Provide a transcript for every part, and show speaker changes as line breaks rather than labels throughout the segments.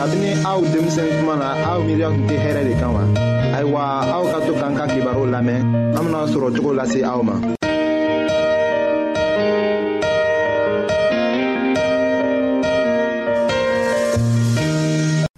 kabini aw denmisɛn kuma na aw miiriya tun tɛ hɛrɛ de kan wa ayiwa aw ka to k'an ka kibaru lamɛn an bena sɔrɔ cogo lase aw ma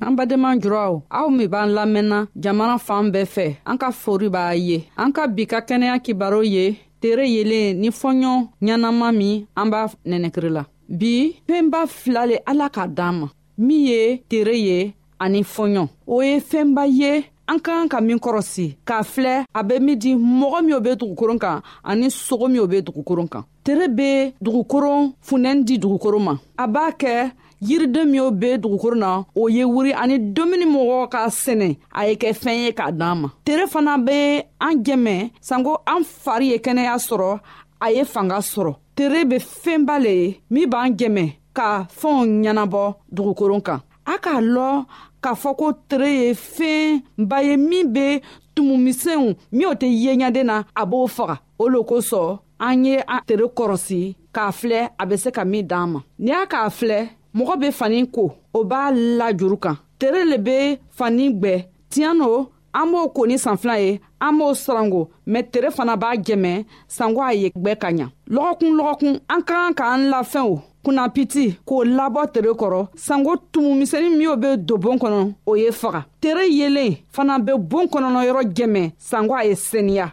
an badenma jurɔw aw min b'an lamɛnna jamana fan bɛɛ fɛ an ka fori b'a ye an ka bi ka kɛnɛya kibaro ye tere yelen ni fɔɲɔ ɲɛnama min an b'a nɛnɛkiri la bi fɛnba fila le ala k'a d'an ma min ye tere ye ani fɔɲɔ o ye fɛnba ye an ka kan ka min kɔrɔsi k'a filɛ a bɛ min di mɔgɔ min o bɛ dugukoron kan ani sogo min o bɛ dugukoron kan tere bɛ dugukoron funtɛni di dugukoron ma a b'a kɛ yiriden min o bɛ dugukoro na o ye wuri ani dumuni mɔgɔ ka sɛnɛ a ye kɛ fɛn ye k'a d'an ma tere fana bɛ an jɛmɛ sanko an fari ye kɛnɛya sɔrɔ a ye fanga sɔrɔ tere bɛ fɛnba le ye min b'an jɛmɛ ka fɛnw ɲɛnabɔ dugukoron kan a k'a lɔ k'a fɔ ko tere ye fɛnba ye min bɛ tumumisɛnw min o tɛ yeɲaden na a b'o faga o lo kosɔn an ye an tere kɔrɔsi k'a filɛ a bɛ se ka min d'an ma n'i y'a k'a filɛ mɔgɔ bɛ fani ko o b'a la juru kan tere le bɛ fani gwɛ tiɲɛ no an b'o ko ni sanfila ye an b'o sarango mɛ tere fana b'a jɛmɛ sanko a ye gwɛ ka ɲa lɔgɔkun lɔgɔkun an ka kan k'an lafɛnw kunnapiti k'o labɔ tere kɔrɔ sanko tumu misɛni minw be don bon kɔnɔ o ye faga tere yelen fana be bon kɔnɔnɔ yɔrɔ jɛmɛ sanko a ye seniya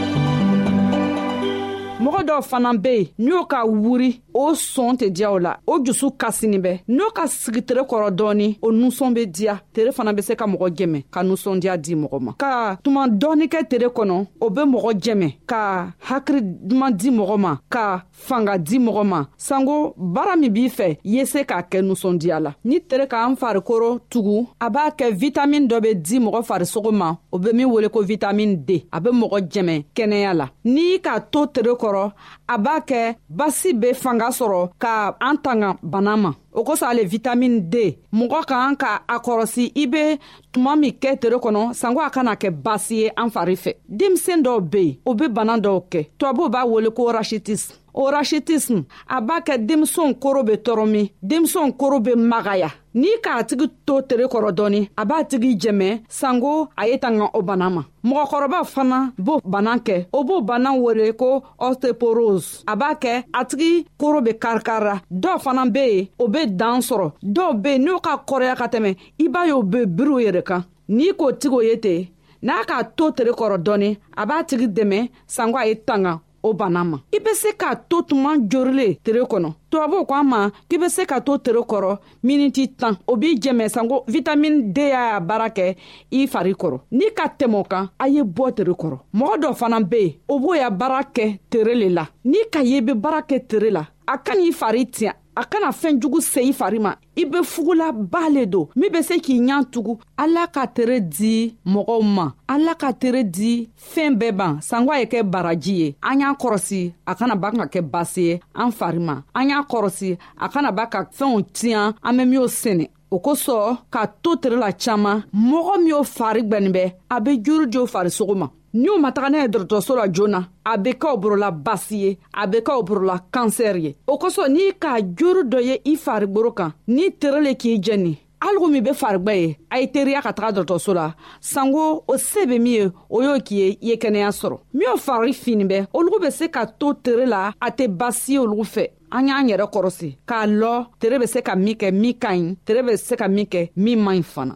mɔgɔ dɔw fana be yen n'o ka wuri o sɔn tɛ diya o la o jusu kasini bɛ n'o ka sigi tere kɔrɔ dɔɔni o nusɔn be diya tere fana be se ka mɔgɔ jɛmɛ ka nusɔndiya di mɔgɔ ma ka tuma dɔɔni kɛ tere kɔnɔ o be mɔgɔ jɛmɛ ka hakiri duman di mɔgɔ ma ka fanga di mɔgɔ ma sanko baara min b'i fɛ i ye se k'a kɛ nusɔndiya la ni tere k'an farikoro tugu a b'a kɛ vitamin dɔ bɛ di mɔgɔ farisogo ma o bɛ min wele ko vitamin d a bɛ mɔgɔ jɛmɛ kɛnɛya la n'i k'a to tere kɔrɔ a b'a kɛ basi bɛ fanga sɔrɔ ka an tanga bana ma o kosɔn ale vitamini d mɔgɔ ka kan ka a kɔrɔsi i be tuma min kɛ tere kɔnɔ sanko a kana kɛ baasi ye an fari fɛ denmisɛn dɔw be yen o be bana dɔw kɛ tubabuw b'a wele ko rashitism o rashitism a b'a kɛ denmisɛnw koro be tɔɔrɔ min denmisɛnw koro be magaya n'i k'a tigi to tere kɔrɔ dɔɔni a b'a tigi jɛmɛ sanko a ye tanga o bana ma mɔgɔkɔrɔba fana b'o bana kɛ o b'o bana wele ko osteoporose a b'a kɛ a tigi koro be karikarira dɔw fana be yen o be dan sɔrɔ dɔw be yen n'o ka kɔrɔya ka tɛmɛ i b'a ye o be biriw yɛrɛ kan n'i k'o tigiw ye ten n'a k'a to tere kɔrɔ dɔɔni a b'a tigi dɛmɛ sanko a ye tanga o bana ma i bɛ se k'a to tuma jorilen tere kɔnɔ tubabuw ko an ma k'i bɛ se ka to tere kɔrɔ miniti tan o b'i jɛmɛ sanko vitamini d y'a baara kɛ i fari kɔrɔ ni ka tɛmɛ kan a ye bɔ tere kɔrɔ mɔgɔ dɔ fana bɛ yen o b'o ya baara kɛ tere le la ni ka ye bɛ baara kɛ tere la a ka n'i fari tiɲɛ a kana fɛn jugu se i fari ma i be fugulaba le don min be se k'i ɲan tugu ala ka tere di mɔgɔw ma ala ka tere di fɛɛn bɛɛ ban sanko a ye kɛ baraji ye an y'a kɔrɔsi a kana ba ka kɛ basi ye an fari ma an y'a kɔrɔsi a kana ba ka fɛnw tiɲan an be minw sɛnɛ o kosɔn ka to tere la caaman mɔgɔ min y'o fari gwɛnin bɛ a be juru jo farisogo ma n'u ma taga n'a ye dɔgɔtɔrɔso la joona a bɛ kɛ o borola basi ye a bɛ kɛ o borola kansɛri ye o kosɔn n'i k'a joro dɔ ye i fariboro kan n'i tere le k'i jɛni algo min bɛ farigba ye a ye teriya ka taga dɔgɔtɔrɔso la sanko o se bɛ min ye o y'o k'i ye i ye kɛnɛya sɔrɔ min o fari fini bɛ olugu bɛ se ka to tere la a tɛ basi ye olugu fɛ an y'an yɛrɛ kɔrɔsi k'a lɔ tere bɛ se ka min kɛ min ka ɲi tere bɛ se ka min kɛ min man ɲi fana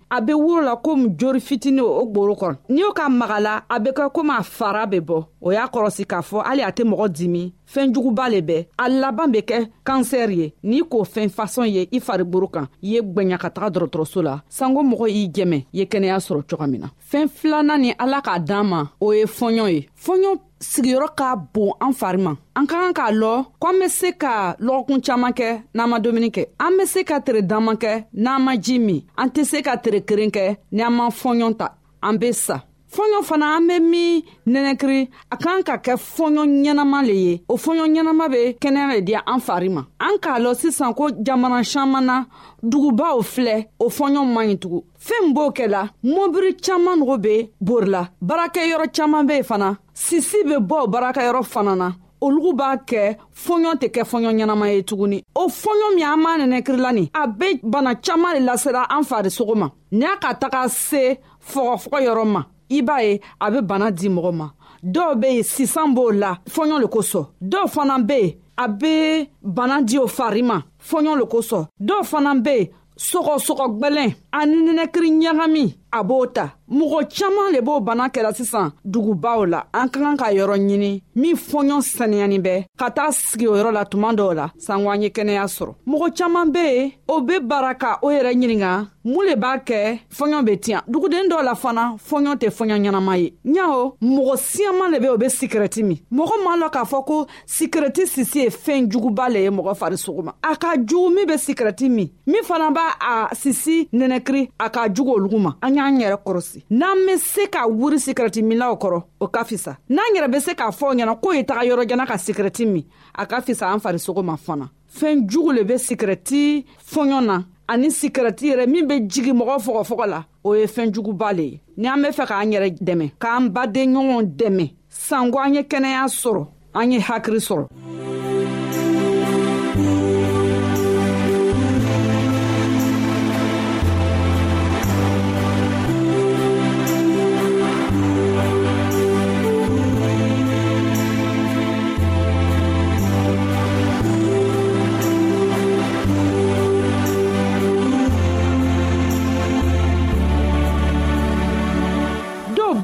a bɛ woro la komi jori fitini o gboro kɔnɔ n'i y'o ka maga la a bɛ kɛ komi a fara bɛ bɔ o y'a kɔlɔsi k'a fɔ hali a tɛ mɔgɔ dimi fɛn juguba le bɛ a laban bɛ kɛ kansɛri ye n'i k'o fɛn fasɔn ye i fariburu kan i ye gwɛɲa ka taga dɔrɔtɔrɔso la sanko mɔgɔ y'i jɛmɛ i ye kɛnɛya sɔrɔ coga min na fɛn filanan ni ala k'a dan ma o ye fɔɲɔ ye fɔɲɔ sigiyɔrɔ ka bon an fari ma an ka kan k'a lɔ ko an be se ka lɔgɔkun caaman kɛ n'an ma dumuni kɛ an be se ka tere danman kɛ n'an ma ji min an tɛ se ka tere keren kɛ ni an ma fɔɲɔ ta an be sa fɔɲɔ fana an be min nɛnɛkiri a kan ka kɛ fɔɲɔ ɲɛnama le ye o fɔɲɔ ɲɛnama be kɛnɛya le diya an fari ma an k'a lɔ sisan ko jamana saman na dugubaw filɛ o fɔɲɔ man ɲi tugun fɛɛn b'o kɛ la mɔbiri caaman nogo be bori la baarakɛ yɔrɔ caaman be fana sisi be bɔ baarakɛ yɔrɔ fana na olugu b'a kɛ fɔɲɔ tɛ kɛ fɔɲɔ ɲɛnama ye tuguni o fɔɲɔ min an b'a nɛnɛkirila nin a be bana caaman le lasera an farisogo ma ni a ka taga se fɔgɔfɔgɔ yɔrɔ ma i b'a ye a be bana di mɔgɔ ma dɔw be yen sisan b'o la fɔɲɔ le kosɔn dɔw fana be yen a be bana di o fari ma fɔɲɔ le kosɔn dɔw fana be yen sɔgɔsɔgɔ gwɛlɛn ani nɛnɛkiri ɲagami a b'o ta mɔgɔ caaman le b'o bana kɛra sisan dugubaw la an ka kan ka yɔrɔ ɲini min fɔɲɔ saniyani bɛ ka taa sigi o yɔrɔ la tuma dɔw la sanko an ye kɛnɛya sɔrɔ mɔgɔ caaman be yen o be bara ka o yɛrɛ ɲininga mun le b'a kɛ fɔɲɔ be tiɲa duguden dɔw la fana fɔɲɔ tɛ fɔɲɔ ɲɛnama ye ɲaho mɔgɔ siyaman le be o be sikirɛti min mɔgɔ m'a lɔ k'a fɔ ko sikirɛti sisi ye fɛn juguba le ye mɔgɔ farisogo ma a ka jugu min be sikirɛti min min fana b'a a sisi nɛnɛkiri a ka jugu olugu ma an y'an yɛrɛ kɔrɔsi n'an be se ka wuri sikirɛti minlaw kɔrɔ o ka fisa n'an yɛrɛ be se k'a fɔ ɲɛna k'o ye taga yɔrɔjana ka sikirɛti min a ka fisa an farisogo ma fana fɛn jugu le bɛ sikirɛti fɔɲɔ na ani sikirɛti yɛrɛ min bɛ jigi mɔgɔ fɔgɔfɔgɔ la o ye fɛn juguba le ye ni an be fɛ k'an yɛrɛ dɛmɛ k'an baden ɲɔgɔn dɛmɛ sanko an ye kɛnɛya sɔrɔ an ye hakiri sɔrɔ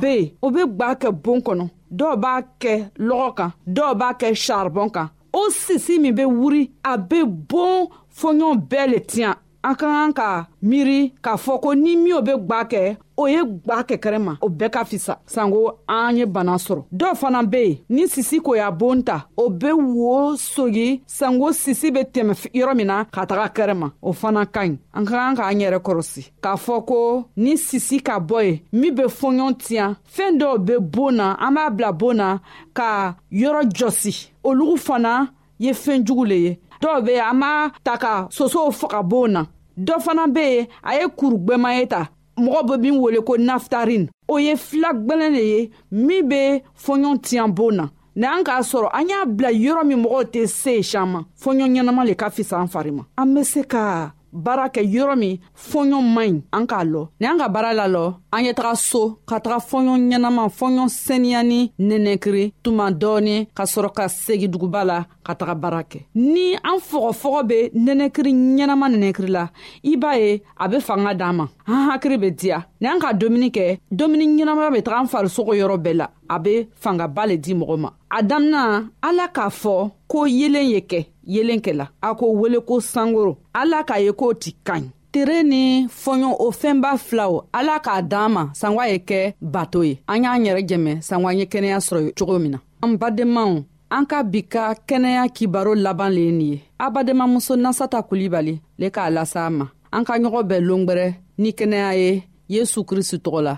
bɛ yen o bɛ gba kɛ bon kɔnɔ dɔw b'a kɛ lɔgɔ kan dɔw b'a kɛ saribɔn kan o sisi min bɛ wuri a bɛ bon fɔɲɔgɔn bɛɛ le tiɲɛ an ka kan ka miiri k'a fɔ ko ni min o bɛ gwa kɛ o ye gwa kɛkɛrɛ ma o bɛɛ ka fisa sanko an ye bana sɔrɔ dɔw fana bɛ yen ni sisi ko y'a bon ta o bɛ wo sogi sanko sisi bɛ tɛmɛ yɔrɔ min na ka taga kɛrɛ ma o fana ka ɲi an ka kan k'an yɛrɛ kɔrɔsi k'a fɔ ko ni sisi ka bɔ ye min bɛ fɔɲɔn tiɲɛ fɛn dɔw bɛ bon na an b'a bila bon na ka yɔrɔ jɔsi olu fana ye fɛn jugu le ye dɔw be an b'a ta ka sosow faga boon na dɔ fana be ye a ye kuru gwɛman ye ta mɔgɔ be min wele ko naftarin o ye fila gwɛlɛn le ye min be fɔɲɔ tiɲan boon na n'an k'a sɔrɔ an y'a bila yɔrɔ min mɔgɔw tɛ se sian ma fɔɲɔ ɲɛnama le ka fisa an fari ma an be se ka
baara kɛ yɔrɔ min fɔɲɔ man ɲi an k'a lɔ ni an ka baara la lɔ an ye taga so ka taga fɔɲɔ ɲɛnama fɔɲɔ seniyani nɛnɛkiri tuma dɔɔni ka sɔrɔ ka segi duguba la ka taga baara kɛ ni an fɔgɔfɔgɔ be nɛnɛkiri ɲɛnama nɛnɛkiri la i b'a ye a be fanga d'an ma an hakiri be diya ni an ka dumuni kɛ dumuni ɲɛnama be taga an farisogo yɔrɔ bɛɛ la a be fangaba le di mɔgɔ ma a damina ala k'a fɔ ko yelen ye kɛ yelen kɛla a ko wele ko sankoro ala k'a ye k'o ti ka ɲi tere ni fɔɲɔ o fɛnba filaw ala k'a d'an ma sanwa ye kɛ bato ye an y'an yɛrɛ jɛmɛ sanwa ye kɛnɛya sɔrɔ cogo min na an badenmaw an ka bi ka kɛnɛya kibaro laban le ye nin ye a badenmamuso nasata kulibali le k'a lasa a ma an ka ɲɔgɔn bɛɛ longwɛrɛ ni kɛnɛya ye yesu kristu tɔgɔ la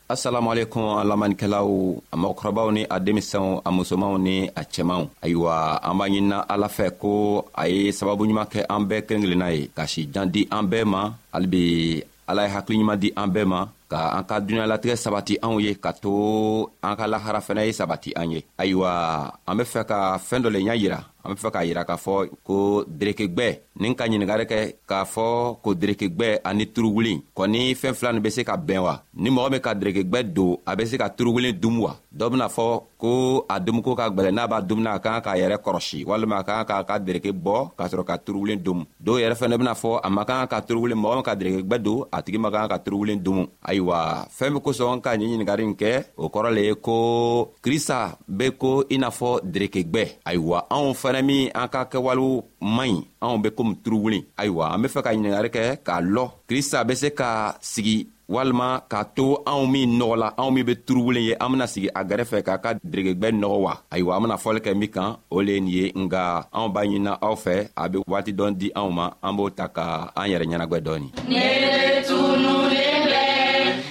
asalamualekum an lamanikɛlaw a mɔgɔkɔrɔbaw ni a denmisɛnw a musomanw ni a cɛmanw ayiwa an b'a ɲinina ala fɛ ko a ye sababu ɲuman kɛ an bɛɛ kelen kelenna ye ka si jan di an bɛɛ ma halibi ala ye hakili ɲuman di an bɛɛ ma ka an ka dunuɲalatigɛ sabati anw ye ka to an ka lahara fɛnɛ ye sabati an ye ayiwa an be fɛ ka fɛɛn dɔ le ɲa yira an be fɛ k'a yira k'a fɔ ko derekegwɛ ni ka ɲiningari kɛ k'a fɔ ko derekegwɛ ani turuwulin kɔni fɛɛn fila nin be se ka bɛn wa ni mɔgɔ min ka derekegwɛ don a be se ka turuwulin dumu wa dɔ bena fɔ ko a dumuko ka gwɛlɛ n'a b'a dumuni a kan k'a yɛrɛ kɔrɔsi walima a kan k'a ka dereke bɔ k'a sɔrɔ ka turuwulin domu dɔw yɛrɛ fɛnɛ bena fɔ a man kan ka turuwulin mɔgɔ min ka derekegwɛ don a tigi man kan ka turuwulin domu ayiwa fɛɛn be kosɔn ka ɲi ɲiningari nin kɛ o kɔrɔ le ye ko krista be ko i n'a fɔ derekegwɛ ayiwa anw fɛnɛ min an ka kɛwalew man ɲi anw be komi turuwulin ayiwa an be fɛ ka ɲiningari kɛ k'a lɔ krista be se ka sigi walima k'a to anw min nɔgɔ la anw min be turuwulen ye an bena sigi a gɛrɛfɛ k'a ka deregegwɛ nɔgɔ wa ayiwa an bena fɔli kɛ min kan o le ye nin ye nga anw b'a ɲinina aw fɛ a be waati dɔn di anw ma an b'o ta ka an yɛrɛ ɲɛnagwɛ dɔɔni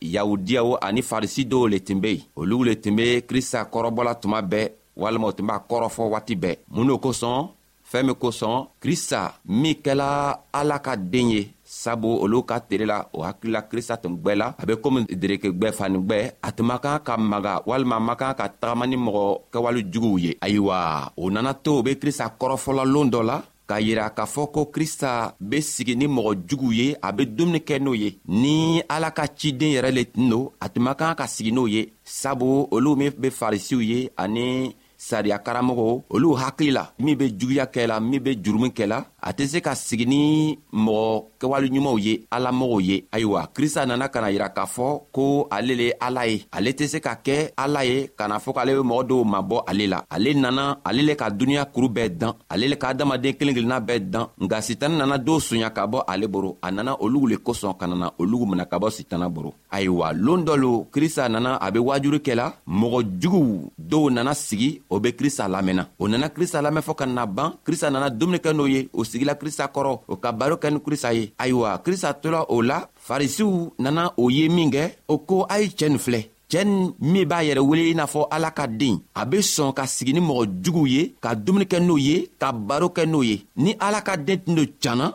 yahudiyaw ani farisi dɔw le tun be yen olu le tun be krista kɔrɔbɔla tuma bɛɛ walima u tun b'a kɔrɔfɔ waati bɛɛ mun n'o kosɔn fɛɛn min kosɔn krista min kɛla ala ka den ye sabu olu ka tere la o hakilila krista tun gwɛ la a be komi dereke gwɛ fani gwɛ a tun man kan ka maga walima man kan ka tagama ni mɔgɔ kɛwale juguw ye ayiwa o nana to u be krista kɔrɔfɔlalon dɔ la k'a yira k'a fɔ ko krista be sigi ni mɔgɔ jugu ye a be dumuni kɛ n'o ye ni ala ka ciden yɛrɛ le tun don a tun man kan ka sigi n'o ye sabu olu min be farisiw ye ani sariya karamɔgɔw olu hakili la min be juguya kɛla min be jurumu kɛla a tɛ se ka sigi ni mɔgɔ kɛwale ɲumanw ye ala mɔgɔw ye ayiwa krista nana ka na yira k'a fɔ ko ale le ala ye ale tɛ se ka kɛ ala ye ka na fɔ k'ale be mɔgɔ dɔw mabɔ ale la ale nana ale le ka duniɲa kuru bɛɛ dan ale le ka adamaden kelen kelenna bɛɛ dan nka sitana nana dɔw sonya ka bɔ ale boro a nana olugu le kosɔn ka nana olugu mina ka bɔ sitana boro ayiwa loon dɔ lo krista nana a be waajuru kɛla mɔgɔ juguw dɔw nana sigi o be krista lamɛnna o nana krista lamɛn fɔɔ ka na ban krista nana dumuni kɛ n'o ye o sigila krista kɔrɔ o ka baro kɛ ni krista ye ayiwa krista tola o la farisiw nana o ye min kɛ o ko a ye cɛɛ nin filɛ cɛɛ nin min b'a yɛrɛ wele i n'a fɔ ala ka den a be sɔn ka sigi ni mɔgɔ juguw ye ka dumuni kɛ n'o ye ka baro kɛ n'o ye ni ala ka den tun do canna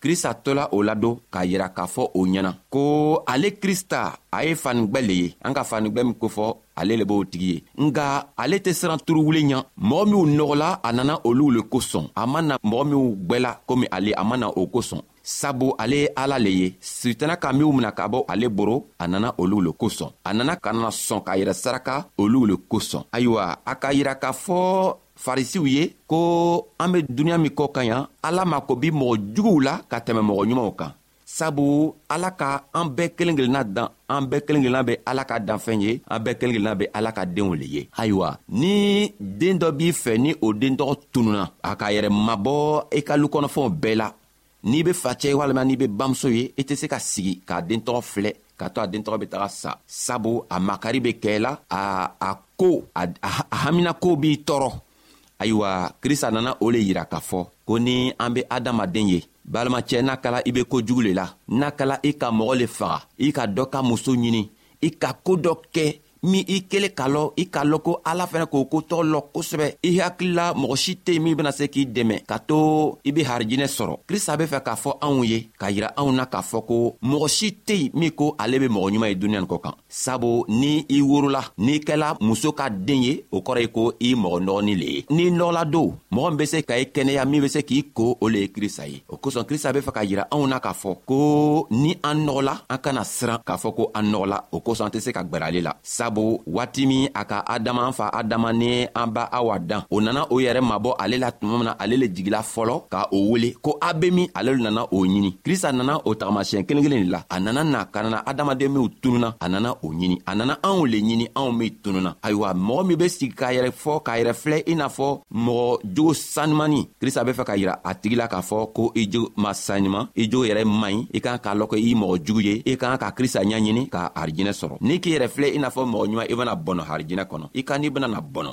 krista tola o ladon k'a yira k'a fɔ o ɲɛna ko ale krista a ye fanigwɛ le ye an ka fanigwɛ min kofɔ ale le b'o tigi ye nga ale tɛ siran turuwule ɲa mɔgɔ minw nɔgɔla a nana olu le kosɔn a ma na mɔgɔ minw gwɛla komi ale a ma na o kosɔn sabu ale ye ala le ye sitana ka minw mina ka bɔ ale boro a nana olu le kosɔn a nana ka na sɔn k'a yɛrɛ saraka olu le kosɔn ayiwa a k'a yira k'a fɔ farisiw ye ko an be duniɲa min kɔ kan yan ala mako bi mɔgɔ juguw la ka tɛmɛ mɔgɔ ɲumanw kan sabu ala ka an bɛɛ kelen kelenna dan an bɛɛ kelen kelenna be ala ka danfɛn ye an bɛɛ kelen kelenna be ala ka denw le ye ayiwa ni den dɔ b'i fɛ ni o den tɔgɔ tununa a k'a yɛrɛ mabɔ i ka lukɔnɔfɛnw bɛɛ la n'i be facɛ walima n'i be bamuso ye i tɛ se ka sigi k'a den tɔgɔ filɛ k'a to a den tɔgɔ be taga sa sabu a makari be kɛ la a a ko a hamina ko b'i tɔɔrɔ ayiwa krista nana o le yira k'a fɔ ko ni an be adamaden ye balimacɛ n'a kala i be ko jugu le la n'a kala i ka mɔgɔ le faga i ka dɔ ka muso ɲini i ka koo dɔ kɛ min i kelen k'a lɔ i k'a lɔn ko ala fɛnɛ k'o ko tɔgɔ lɔ kosɛbɛ i hakilila mɔgɔ si tɛ yen min bena se k'i dɛmɛ ka to i be harijinɛ sɔrɔ krista be fɛ k'a fɔ anw ye k'a yira anw na k'a fɔ ko mɔgɔ si tɛ yen min ko ale be mɔgɔ ɲuman ye duniɲa nin kɔ kan sabu ni i worola n'i kɛla muso ka den ye o kɔrɔ ye ko i mɔgɔ nɔgɔnin le ye n'i nɔgɔla don mɔgɔ min be se ka i kɛnɛya min be se k'i ko o le ye krista ye o kosɔn krista be fɛ ka yira anw na k'a fɔ ko ni an nɔgɔla an kana siran k'a fɔ ko an nɔgɔla o kosɔn an tɛ se ka gwɛr'ale la sabu waati min a ka adama an fa adama ni an ba awa dan o nana o yɛrɛ mabɔ ale la tuma min na ale le jigila fɔlɔ ka o wele ko a be min ale le nana o ɲini krista nana o tagamasiyɛn kelen kelen de la a nana na ka nana adamaden minw tununa a nana o ɲini a nana anw le ɲini anw min tununa ayiwa mɔgɔ min be sigi k'a yɛrɛ fɔ k'a yɛrɛ filɛ i n'a fɔ mɔgɔ jogo sanimani krista be fɛ ka yira a tigi la k'a fɔ ko i jogo ma saniman i jogo yɛrɛ man ɲi i kan k'a lɔn ko i mɔgɔ jugu ye i kan ka krista ɲaɲini ka harijinɛ sɔrɔ n'i k'i yɛrɛ filɛ i n'a fɔ mɔgɔ ɲuman i bena bɔnɔ harijinɛ kɔnɔ i ka n'i benana bɔnɔ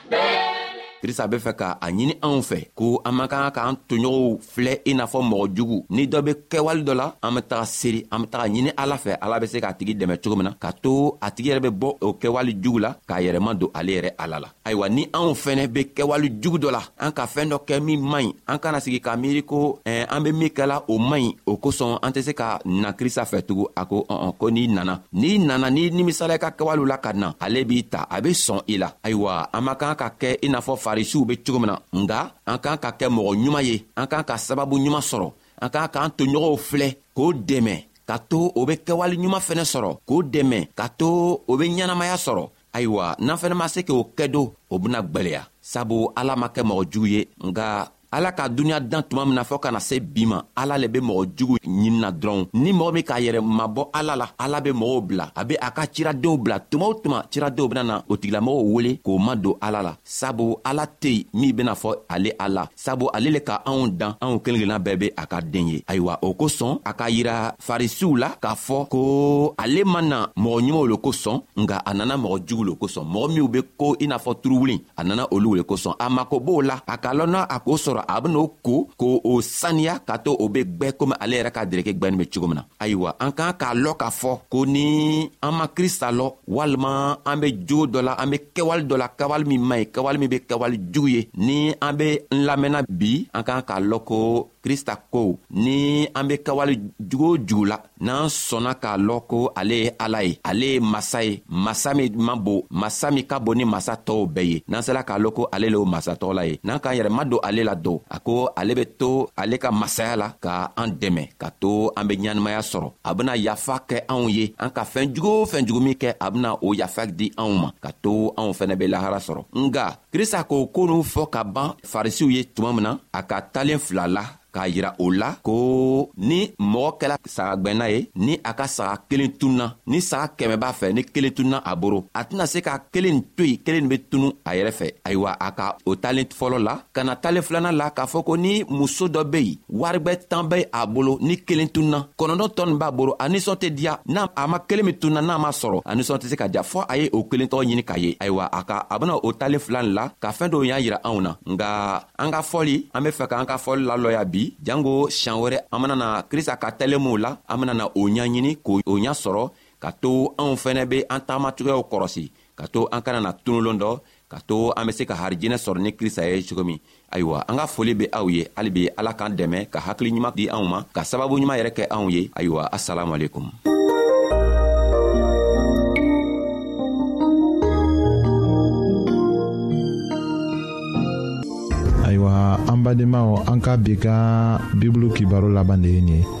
krista be fɛ ka a ɲini anw fɛ ko an man kan k'an toɲɔgɔnw filɛ i n'a fɔ mɔgɔ jugu ni dɔ be kɛwale dɔ la an be taga seri an be taga ɲini ala fɛ ala be se k'a tigi dɛmɛ cogo min na k'a to a tigi yɛrɛ be bɔ o kɛwale jugu la k'a yɛrɛma don ale yɛrɛ ala la ayiwa ni anw fɛnɛ be kɛwale jugu dɔ la an ka fɛɛn dɔ kɛ min man ɲi an kana sigi k'a miiri ko eh, an be min kɛla o man ɲi o kosɔn an tɛ se ka na krista fɛ tugun a ko ɔn ko n'i nana n'i nana n'i nimisalɛ ka kɛwalew la ka na ale b'i ta a be sɔn i la ayiwa an man kan ka kɛ i n'a fɔ farisiw be cogo min na nga an k'an ka kɛ mɔgɔ ɲuman ye an k'an ka sababu ɲuman sɔrɔ an k'an k'an toɲɔgɔnw filɛ k'o dɛmɛ ka to o be kɛwale ɲuman fɛnɛ sɔrɔ k'o dɛmɛ ka to o be ɲɛnamaya sɔrɔ ayiwa n'an fɛnɛ ma se k'o kɛ don o bena gwɛlɛya sabu ala ma kɛ mɔgɔ jugu ye nga ala ka duniɲa dan tuma min na fɔɔ kana se bi ma ala le be mɔgɔ jugu ɲinina dɔrɔn ni mɔgɔ min k'a yɛrɛ mabɔ ala la ala be mɔgɔw bila a be a ka ciradenw bila tuma o tuma ciradenw bena na o tigilamɔgɔw wele k'o ma don ala la sabu ala tɛ yen min bena fɔ ale a la sabu ale le ka anw dan anw kelen kelenna bɛɛ be a ka den ye ayiwa o kosɔn a ka yira farisiw la k'a fɔ ko ale ma na mɔgɔ ɲumanw lo kosɔn nga a nana mɔgɔ jugu lo kosɔn mɔgɔ minw be ko i n'a fɔ turuwulin a nana olu le kosɔn a mako b'o la a ka lɔnna a k'o sɔrɔ a ben'o ko ko o saniya ka to o be gwɛ komi ale yɛrɛ ka dereke gwɛni be cogo min na ayiwa an k'an k'a lɔn k'a fɔ ko ni an ma krista lɔ walima an be jogo dɔ la an be kɛwale dɔ la kɛwale min man ɲi kɛwale min be kɛwale jugu ye ni an be n lamɛnna bi an k'an k'a lɔn ko krista ko ni an be kawale jugu o jugu la n'an sɔnna k'a lɔn ko ale ye ala ye ale ye masa ye masa min ma bon masa min ka bon ni masa tɔɔw bɛɛ ye n'an sela k'a lɔn ko ale le o masatɔɔla ye n'an k'an yɛrɛ ma don ale la don a ko ale be to ale ka masaya la ka an dɛmɛ ka to an be ɲɛnamaya sɔrɔ a bena yafa kɛ anw ye an ka fɛɛn jugu o fɛn jugu min kɛ a bena o yafa di anw ma ka to anw fɛnɛ be lahara sɔrɔ nga krista k'o ko n'u fɔ ka ban farisiw ye tuma min na a ka talen fila la k'a yira o la ko ni mɔgɔ kɛla saga gwɛnna ye ni a ka saga kelen tunna ni saga kɛmɛ b'a fɛ ni kelen tunna a boro a tɛna se ka kelen to yen kelen be tunu a yɛrɛ fɛ ayiwa a ka o talen fɔlɔ la ka na talen filanan la k'a fɔ ko ni muso dɔ be yen waribɛ tan bɛ a bolo ni kelen tunna kɔnɔntɔn tɔn nin b'a bolo a nisɔn tɛ diya n'a a ma kelen min tunna n'a ma sɔrɔ a nisɔn tɛ se ka diya fɔɔ a ye o kelen tɔgɔ ɲini k'a ye ayiwa a ka a bena o talen fila nin la ka fɛɛn dɔw y'a yira anw na nga an ka fɔli an be fɛ k'an ka fɔli lalɔya bi jango siɲan wɛrɛ an benana krista ka talen minw la an benana o ɲaɲini k'o o ɲa sɔrɔ ka to anw fɛnɛ be an taama cogoyaw kɔrɔsi ka to an kana na tunulon dɔ ka to an be se ka harijinɛ sɔrɔ ni krista ye cogo min ayiwa an ka foli be aw ye hali be ala k'an dɛmɛ ka hakili ɲuman di anw ma ka sababu ɲuman yɛrɛ kɛ anw ye ayiwa asalamualekum
ayiwa an badenmaw an ka bi ka bibulu kibaro laban de ye nin ye